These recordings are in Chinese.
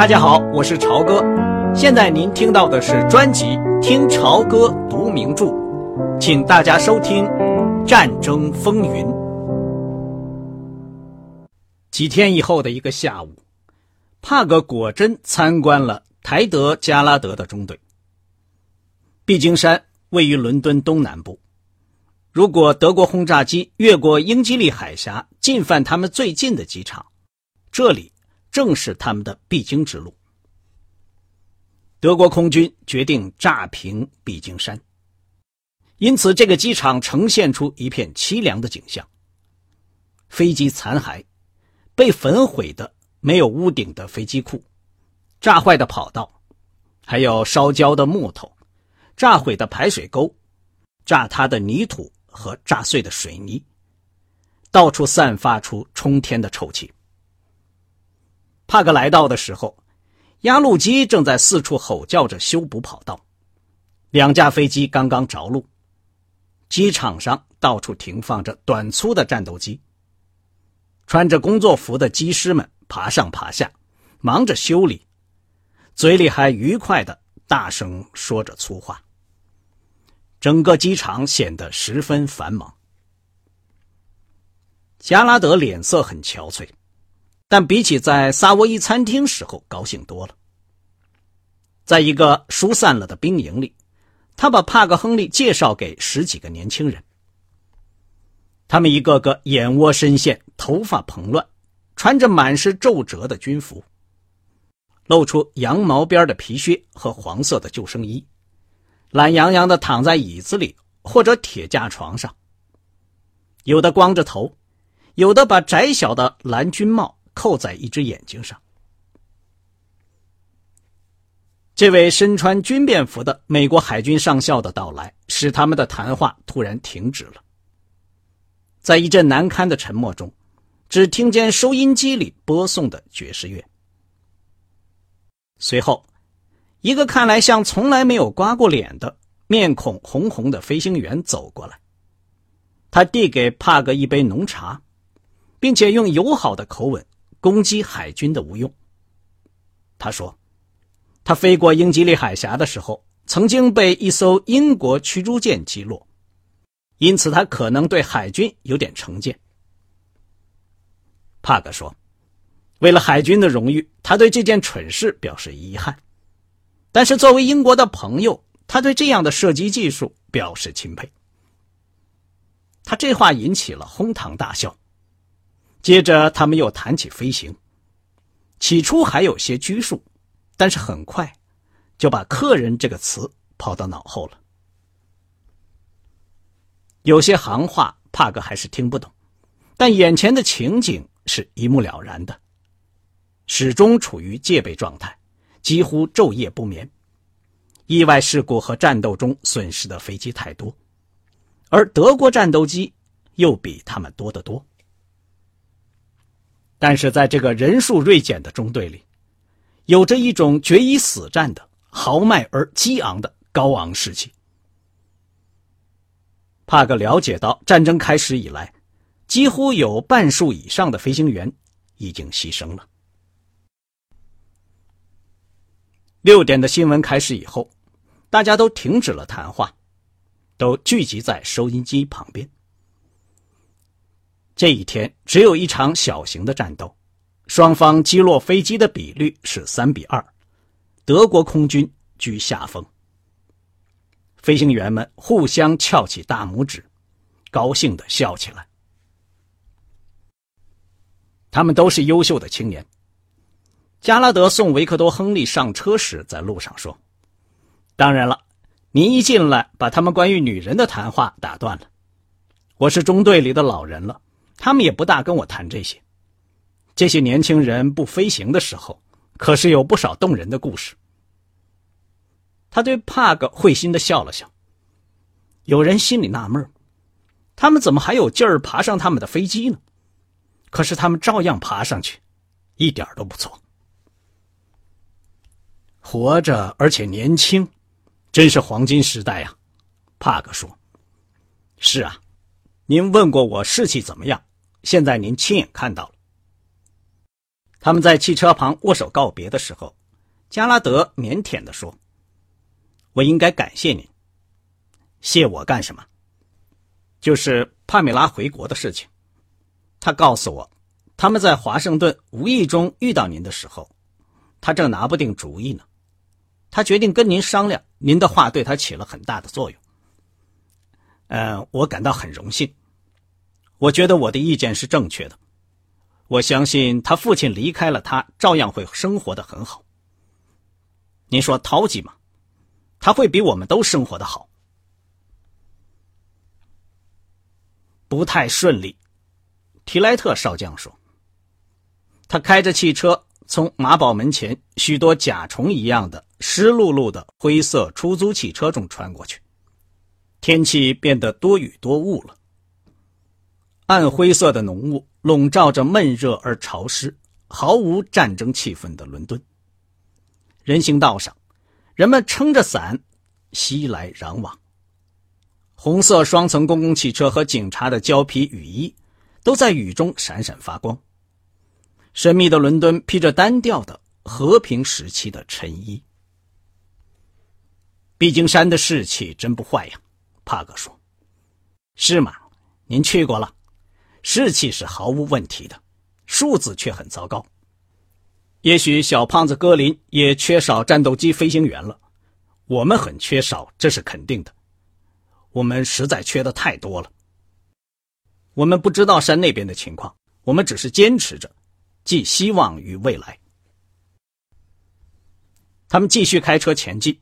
大家好，我是朝哥。现在您听到的是专辑《听朝歌读名著》，请大家收听《战争风云》。几天以后的一个下午，帕格果真参观了台德加拉德的中队。毕京山位于伦敦东南部，如果德国轰炸机越过英吉利海峡进犯他们最近的机场，这里。正是他们的必经之路。德国空军决定炸平毕京山，因此这个机场呈现出一片凄凉的景象：飞机残骸、被焚毁的没有屋顶的飞机库、炸坏的跑道，还有烧焦的木头、炸毁的排水沟、炸塌的泥土和炸碎的水泥，到处散发出冲天的臭气。帕克来到的时候，压路机正在四处吼叫着修补跑道，两架飞机刚刚着陆，机场上到处停放着短粗的战斗机。穿着工作服的机师们爬上爬下，忙着修理，嘴里还愉快的大声说着粗话。整个机场显得十分繁忙。加拉德脸色很憔悴。但比起在萨沃伊餐厅时候高兴多了。在一个疏散了的兵营里，他把帕克·亨利介绍给十几个年轻人。他们一个个眼窝深陷，头发蓬乱，穿着满是皱褶的军服，露出羊毛边的皮靴和黄色的救生衣，懒洋洋的躺在椅子里或者铁架床上。有的光着头，有的把窄小的蓝军帽。扣在一只眼睛上。这位身穿军便服的美国海军上校的到来，使他们的谈话突然停止了。在一阵难堪的沉默中，只听见收音机里播送的爵士乐。随后，一个看来像从来没有刮过脸的、面孔红红的飞行员走过来，他递给帕格一杯浓茶，并且用友好的口吻。攻击海军的无用。他说：“他飞过英吉利海峡的时候，曾经被一艘英国驱逐舰击落，因此他可能对海军有点成见。”帕克说：“为了海军的荣誉，他对这件蠢事表示遗憾；但是作为英国的朋友，他对这样的射击技术表示钦佩。”他这话引起了哄堂大笑。接着，他们又谈起飞行。起初还有些拘束，但是很快就把“客人”这个词抛到脑后了。有些行话，帕克还是听不懂，但眼前的情景是一目了然的。始终处于戒备状态，几乎昼夜不眠。意外事故和战斗中损失的飞机太多，而德国战斗机又比他们多得多。但是在这个人数锐减的中队里，有着一种决一死战的豪迈而激昂的高昂士气。帕克了解到，战争开始以来，几乎有半数以上的飞行员已经牺牲了。六点的新闻开始以后，大家都停止了谈话，都聚集在收音机旁边。这一天只有一场小型的战斗，双方击落飞机的比率是三比二，德国空军居下风。飞行员们互相翘起大拇指，高兴的笑起来。他们都是优秀的青年。加拉德送维克多·亨利上车时，在路上说：“当然了，您一进来把他们关于女人的谈话打断了。我是中队里的老人了。”他们也不大跟我谈这些。这些年轻人不飞行的时候，可是有不少动人的故事。他对帕格会心的笑了笑。有人心里纳闷他们怎么还有劲儿爬上他们的飞机呢？可是他们照样爬上去，一点都不错。活着而且年轻，真是黄金时代呀！帕格说：“是啊，您问过我士气怎么样？”现在您亲眼看到了，他们在汽车旁握手告别的时候，加拉德腼腆地说：“我应该感谢您。谢我干什么？就是帕米拉回国的事情。他告诉我，他们在华盛顿无意中遇到您的时候，他正拿不定主意呢。他决定跟您商量，您的话对他起了很大的作用。嗯，我感到很荣幸。我觉得我的意见是正确的。我相信他父亲离开了他，照样会生活的很好。您说淘气吗？他会比我们都生活的好。不太顺利，提莱特少将说。他开着汽车从马堡门前许多甲虫一样的湿漉漉的灰色出租汽车中穿过去。天气变得多雨多雾了。暗灰色的浓雾笼罩着闷热而潮湿、毫无战争气氛的伦敦。人行道上，人们撑着伞，熙来攘往。红色双层公共汽车和警察的胶皮雨衣都在雨中闪闪发光。神秘的伦敦披着单调的和平时期的衬衣。毕竟山的士气真不坏呀，帕格说：“是吗？您去过了。”士气是毫无问题的，数字却很糟糕。也许小胖子格林也缺少战斗机飞行员了，我们很缺少，这是肯定的。我们实在缺的太多了。我们不知道山那边的情况，我们只是坚持着，寄希望于未来。他们继续开车前进，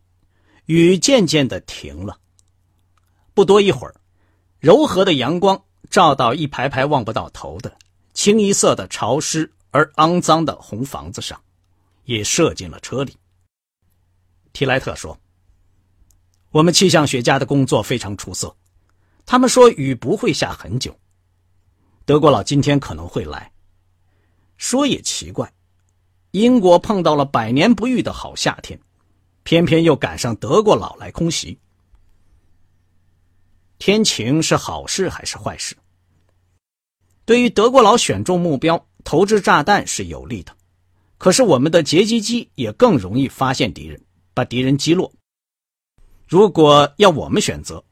雨渐渐的停了。不多一会儿，柔和的阳光。照到一排排望不到头的清一色的潮湿而肮脏的红房子上，也射进了车里。提莱特说：“我们气象学家的工作非常出色，他们说雨不会下很久。德国佬今天可能会来。说也奇怪，英国碰到了百年不遇的好夏天，偏偏又赶上德国佬来空袭。”天晴是好事还是坏事？对于德国佬选中目标、投掷炸弹是有利的，可是我们的截击机也更容易发现敌人，把敌人击落。如果要我们选择，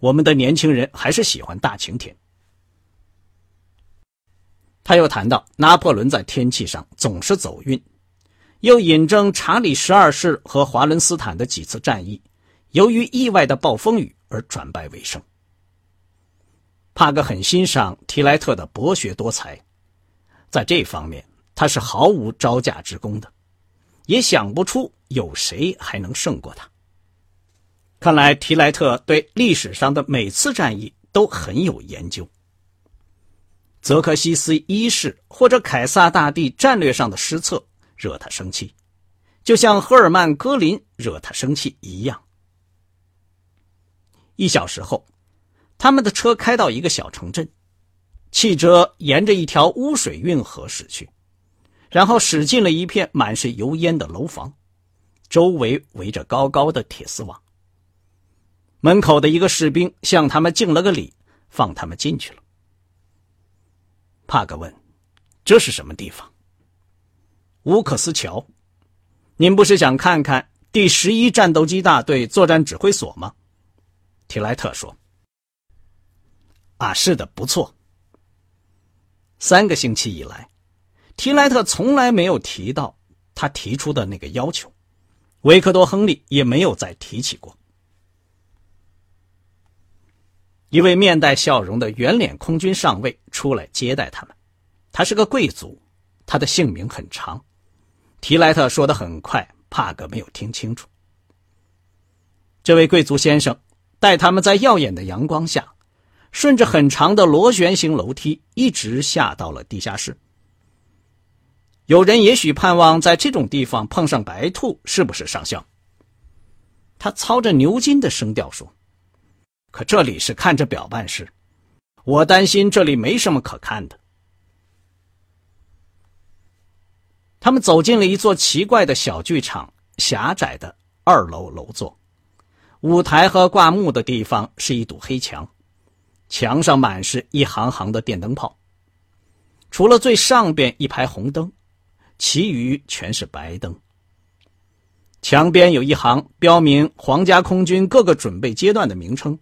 我们的年轻人还是喜欢大晴天。他又谈到拿破仑在天气上总是走运，又引证查理十二世和华伦斯坦的几次战役，由于意外的暴风雨。而转败为胜。帕格很欣赏提莱特的博学多才，在这方面他是毫无招架之功的，也想不出有谁还能胜过他。看来提莱特对历史上的每次战役都很有研究。泽克西斯一世或者凯撒大帝战略上的失策惹他生气，就像赫尔曼·戈林惹他生气一样。一小时后，他们的车开到一个小城镇，汽车沿着一条污水运河驶去，然后驶进了一片满是油烟的楼房，周围围着高高的铁丝网。门口的一个士兵向他们敬了个礼，放他们进去了。帕格问：“这是什么地方？”乌克斯桥。您不是想看看第十一战斗机大队作战指挥所吗？提莱特说：“啊，是的，不错。三个星期以来，提莱特从来没有提到他提出的那个要求，维克多·亨利也没有再提起过。一位面带笑容的圆脸空军上尉出来接待他们，他是个贵族，他的姓名很长。提莱特说的很快，帕格没有听清楚。这位贵族先生。”带他们在耀眼的阳光下，顺着很长的螺旋形楼梯一直下到了地下室。有人也许盼望在这种地方碰上白兔，是不是上校？他操着牛津的声调说：“可这里是看着表办事，我担心这里没什么可看的。”他们走进了一座奇怪的小剧场，狭窄的二楼楼座。舞台和挂幕的地方是一堵黑墙，墙上满是一行行的电灯泡。除了最上边一排红灯，其余全是白灯。墙边有一行标明皇家空军各个准备阶段的名称。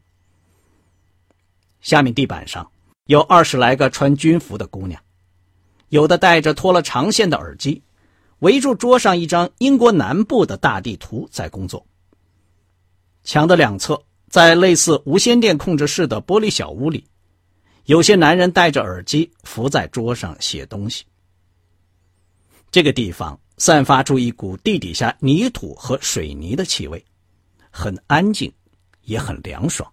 下面地板上有二十来个穿军服的姑娘，有的戴着脱了长线的耳机，围住桌上一张英国南部的大地图在工作。墙的两侧，在类似无线电控制室的玻璃小屋里，有些男人戴着耳机伏在桌上写东西。这个地方。散发出一股地底下泥土和水泥的气味，很安静，也很凉爽。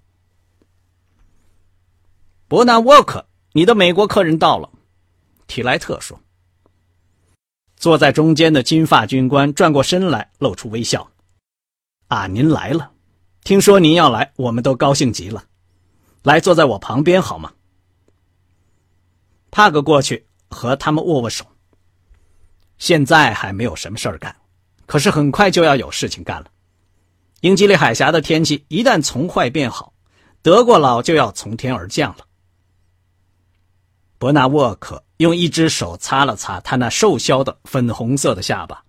伯纳沃克，你的美国客人到了，提莱特说。坐在中间的金发军官转过身来，露出微笑。啊，您来了，听说您要来，我们都高兴极了。来，坐在我旁边好吗？帕格过去和他们握握手。现在还没有什么事儿干，可是很快就要有事情干了。英吉利海峡的天气一旦从坏变好，德国佬就要从天而降了。伯纳沃克用一只手擦了擦他那瘦削的粉红色的下巴，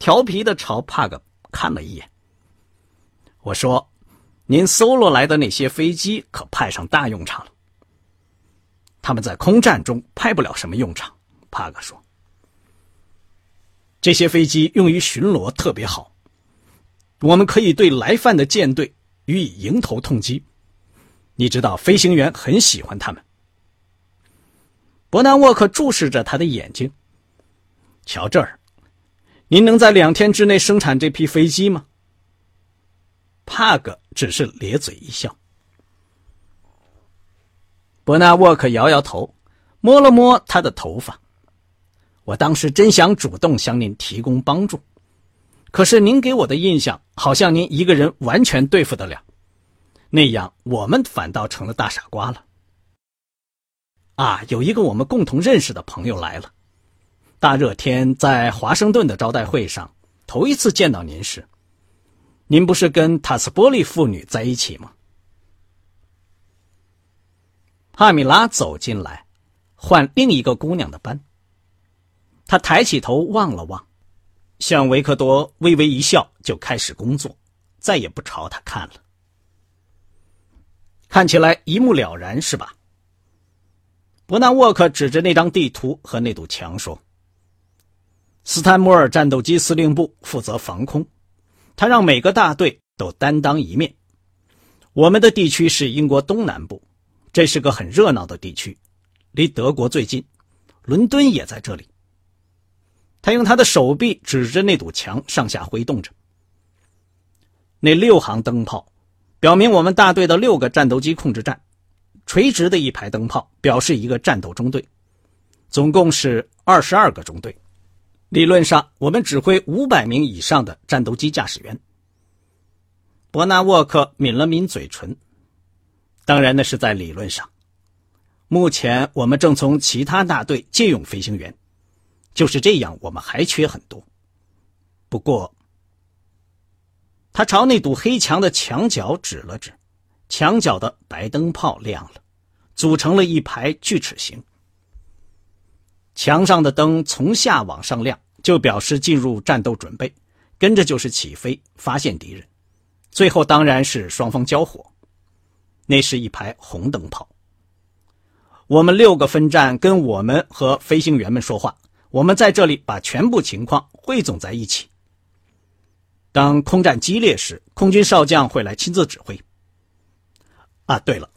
调皮的朝帕格看了一眼。我说：“您搜罗来的那些飞机可派上大用场了。”他们在空战中派不了什么用场，帕格说。这些飞机用于巡逻特别好，我们可以对来犯的舰队予以迎头痛击。你知道，飞行员很喜欢他们。伯南沃克注视着他的眼睛。瞧这儿，您能在两天之内生产这批飞机吗？帕格只是咧嘴一笑。伯纳沃克摇摇头，摸了摸他的头发。我当时真想主动向您提供帮助，可是您给我的印象好像您一个人完全对付得了，那样我们反倒成了大傻瓜了。啊，有一个我们共同认识的朋友来了，大热天在华盛顿的招待会上头一次见到您时，您不是跟塔斯波利妇女在一起吗？帕米拉走进来，换另一个姑娘的班。他抬起头望了望，向维克多微微一笑，就开始工作，再也不朝他看了。看起来一目了然，是吧？伯纳沃克指着那张地图和那堵墙说：“斯坦摩尔战斗机司令部负责防空，他让每个大队都担当一面。我们的地区是英国东南部，这是个很热闹的地区，离德国最近，伦敦也在这里。”他用他的手臂指着那堵墙，上下挥动着。那六行灯泡，表明我们大队的六个战斗机控制站；垂直的一排灯泡表示一个战斗中队，总共是二十二个中队。理论上，我们指挥五百名以上的战斗机驾驶员。伯纳沃克抿了抿嘴唇，当然那是在理论上。目前，我们正从其他大队借用飞行员。就是这样，我们还缺很多。不过，他朝那堵黑墙的墙角指了指，墙角的白灯泡亮了，组成了一排锯齿形。墙上的灯从下往上亮，就表示进入战斗准备，跟着就是起飞，发现敌人，最后当然是双方交火。那是一排红灯泡。我们六个分站跟我们和飞行员们说话。我们在这里把全部情况汇总在一起。当空战激烈时，空军少将会来亲自指挥。啊，对了，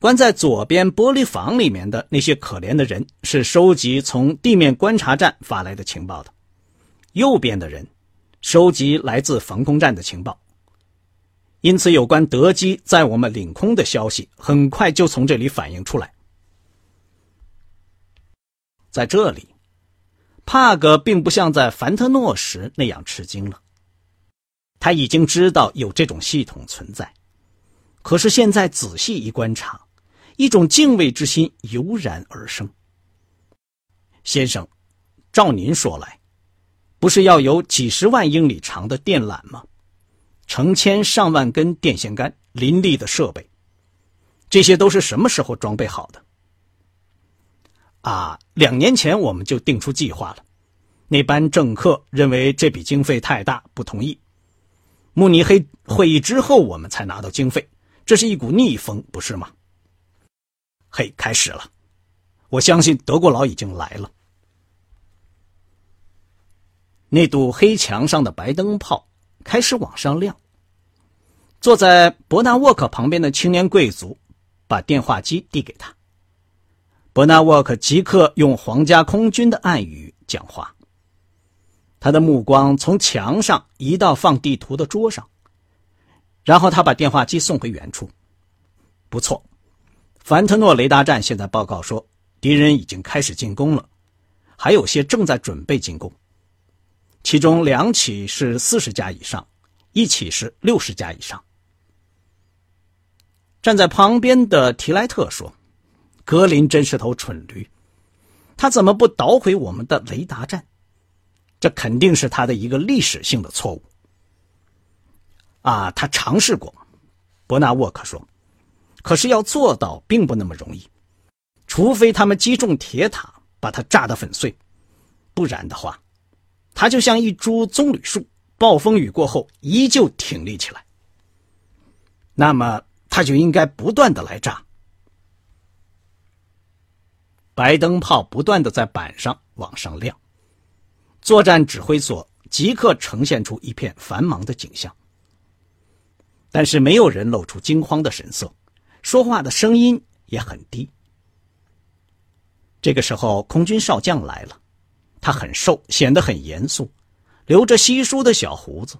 关在左边玻璃房里面的那些可怜的人是收集从地面观察站发来的情报的，右边的人收集来自防空站的情报。因此，有关德机在我们领空的消息很快就从这里反映出来。在这里。帕格并不像在凡特诺时那样吃惊了，他已经知道有这种系统存在，可是现在仔细一观察，一种敬畏之心油然而生。先生，照您说来，不是要有几十万英里长的电缆吗？成千上万根电线杆，林立的设备，这些都是什么时候装备好的？啊，两年前我们就定出计划了，那班政客认为这笔经费太大，不同意。慕尼黑会议之后，我们才拿到经费，这是一股逆风，不是吗？嘿，开始了，我相信德国佬已经来了。那堵黑墙上的白灯泡开始往上亮。坐在伯纳沃克旁边的青年贵族把电话机递给他。伯纳沃克即刻用皇家空军的暗语讲话。他的目光从墙上移到放地图的桌上，然后他把电话机送回原处。不错，凡特诺雷达站现在报告说，敌人已经开始进攻了，还有些正在准备进攻。其中两起是四十家以上，一起是六十家以上。站在旁边的提莱特说：“格林真是头蠢驴，他怎么不捣毁我们的雷达站？这肯定是他的一个历史性的错误。”啊，他尝试过，伯纳沃克说：“可是要做到并不那么容易，除非他们击中铁塔，把它炸得粉碎，不然的话。”它就像一株棕榈树，暴风雨过后依旧挺立起来。那么，它就应该不断的来炸。白灯泡不断的在板上往上亮，作战指挥所即刻呈现出一片繁忙的景象。但是没有人露出惊慌的神色，说话的声音也很低。这个时候，空军少将来了。他很瘦，显得很严肃，留着稀疏的小胡子，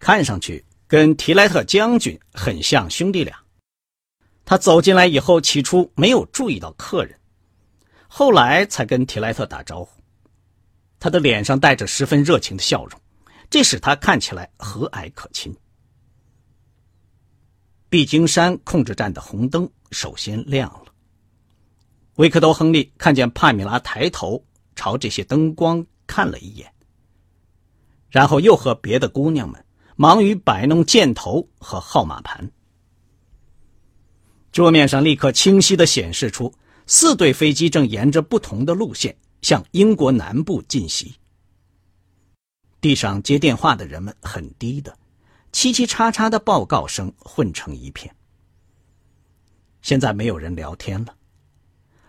看上去跟提莱特将军很像兄弟俩。他走进来以后，起初没有注意到客人，后来才跟提莱特打招呼。他的脸上带着十分热情的笑容，这使他看起来和蔼可亲。毕金山控制站的红灯首先亮了。维克多·亨利看见帕米拉抬头。朝这些灯光看了一眼，然后又和别的姑娘们忙于摆弄箭头和号码盘。桌面上立刻清晰的显示出四队飞机正沿着不同的路线向英国南部进袭。地上接电话的人们很低的，叽叽喳喳的报告声混成一片。现在没有人聊天了，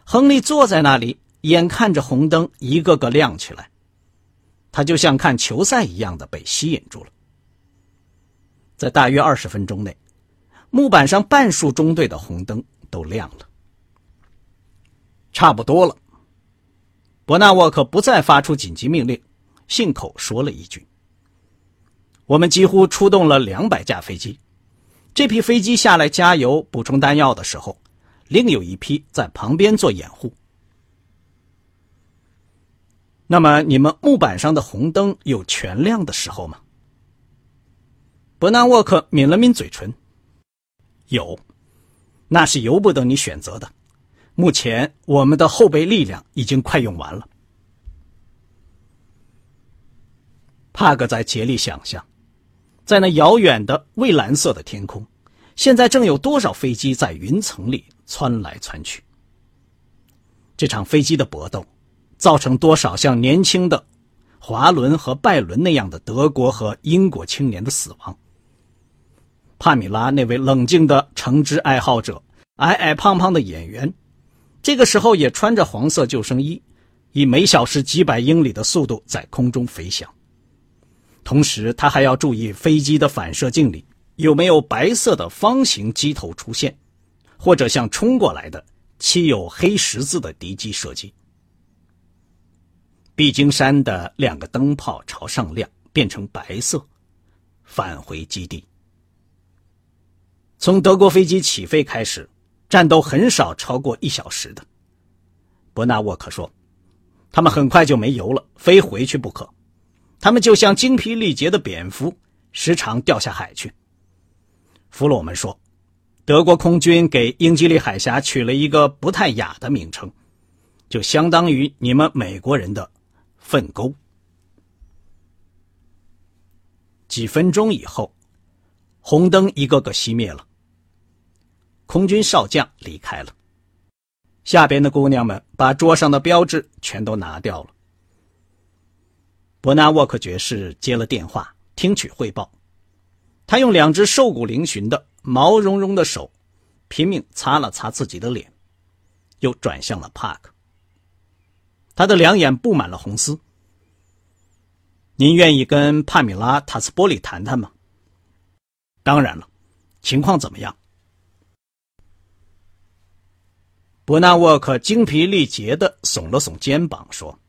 亨利坐在那里。眼看着红灯一个个亮起来，他就像看球赛一样的被吸引住了。在大约二十分钟内，木板上半数中队的红灯都亮了。差不多了，伯纳沃克不再发出紧急命令，信口说了一句：“我们几乎出动了两百架飞机，这批飞机下来加油、补充弹药的时候，另有一批在旁边做掩护。”那么，你们木板上的红灯有全亮的时候吗？伯纳沃克抿了抿嘴唇。有，那是由不得你选择的。目前，我们的后备力量已经快用完了。帕格在竭力想象，在那遥远的蔚蓝色的天空，现在正有多少飞机在云层里窜来窜去。这场飞机的搏斗。造成多少像年轻的华伦和拜伦那样的德国和英国青年的死亡？帕米拉那位冷静的橙汁爱好者，矮矮胖胖的演员，这个时候也穿着黄色救生衣，以每小时几百英里的速度在空中飞翔。同时，他还要注意飞机的反射镜里有没有白色的方形机头出现，或者像冲过来的漆有黑十字的敌机射击。毕金山的两个灯泡朝上亮，变成白色，返回基地。从德国飞机起飞开始，战斗很少超过一小时的。伯纳沃克说：“他们很快就没油了，非回去不可。他们就像精疲力竭的蝙蝠，时常掉下海去。”弗洛们说：“德国空军给英吉利海峡取了一个不太雅的名称，就相当于你们美国人的。”粪沟。几分钟以后，红灯一个个熄灭了。空军少将离开了。下边的姑娘们把桌上的标志全都拿掉了。伯纳沃克爵士接了电话，听取汇报。他用两只瘦骨嶙峋的、毛茸茸的手，拼命擦了擦自己的脸，又转向了帕克。他的两眼布满了红丝。您愿意跟帕米拉·塔斯波里谈谈吗？当然了，情况怎么样？伯纳沃克精疲力竭的耸了耸肩膀，说。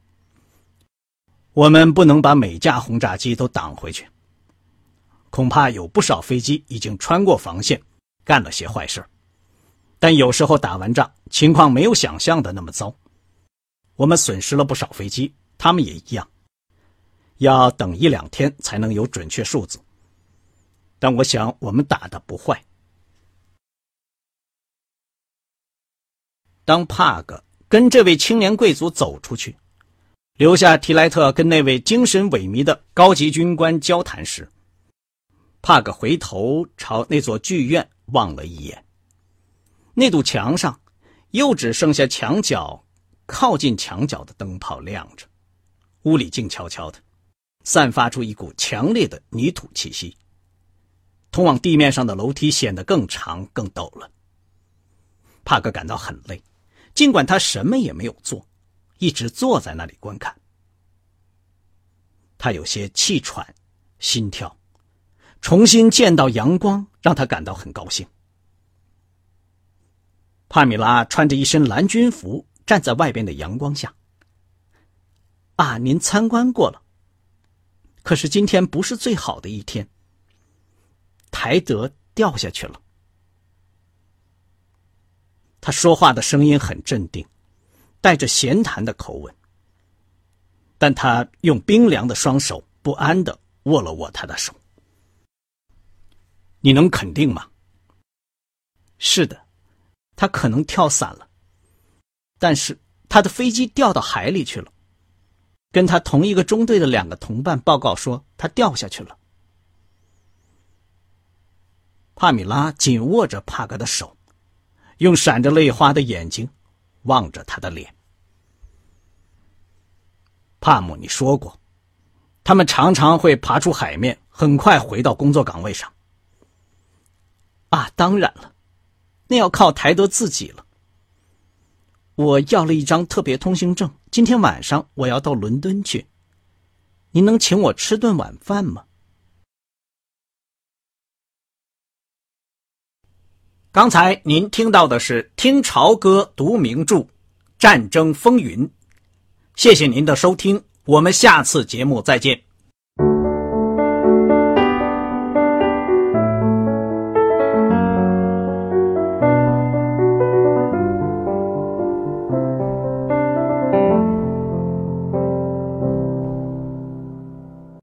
我们不能把每架轰炸机都挡回去，恐怕有不少飞机已经穿过防线，干了些坏事。但有时候打完仗，情况没有想象的那么糟。我们损失了不少飞机，他们也一样。要等一两天才能有准确数字。但我想我们打的不坏。当帕格跟这位青年贵族走出去。留下提莱特跟那位精神萎靡的高级军官交谈时，帕克回头朝那座剧院望了一眼。那堵墙上，又只剩下墙角靠近墙角的灯泡亮着，屋里静悄悄的，散发出一股强烈的泥土气息。通往地面上的楼梯显得更长更陡了。帕克感到很累，尽管他什么也没有做。一直坐在那里观看，他有些气喘，心跳，重新见到阳光让他感到很高兴。帕米拉穿着一身蓝军服站在外边的阳光下。啊，您参观过了，可是今天不是最好的一天。台德掉下去了。他说话的声音很镇定。带着闲谈的口吻，但他用冰凉的双手不安的握了握他的手。你能肯定吗？是的，他可能跳伞了，但是他的飞机掉到海里去了。跟他同一个中队的两个同伴报告说，他掉下去了。帕米拉紧握着帕格的手，用闪着泪花的眼睛望着他的脸。帕姆，你说过，他们常常会爬出海面，很快回到工作岗位上。啊，当然了，那要靠台德自己了。我要了一张特别通行证，今天晚上我要到伦敦去。您能请我吃顿晚饭吗？刚才您听到的是《听潮歌读名著：战争风云》。谢谢您的收听，我们下次节目再见。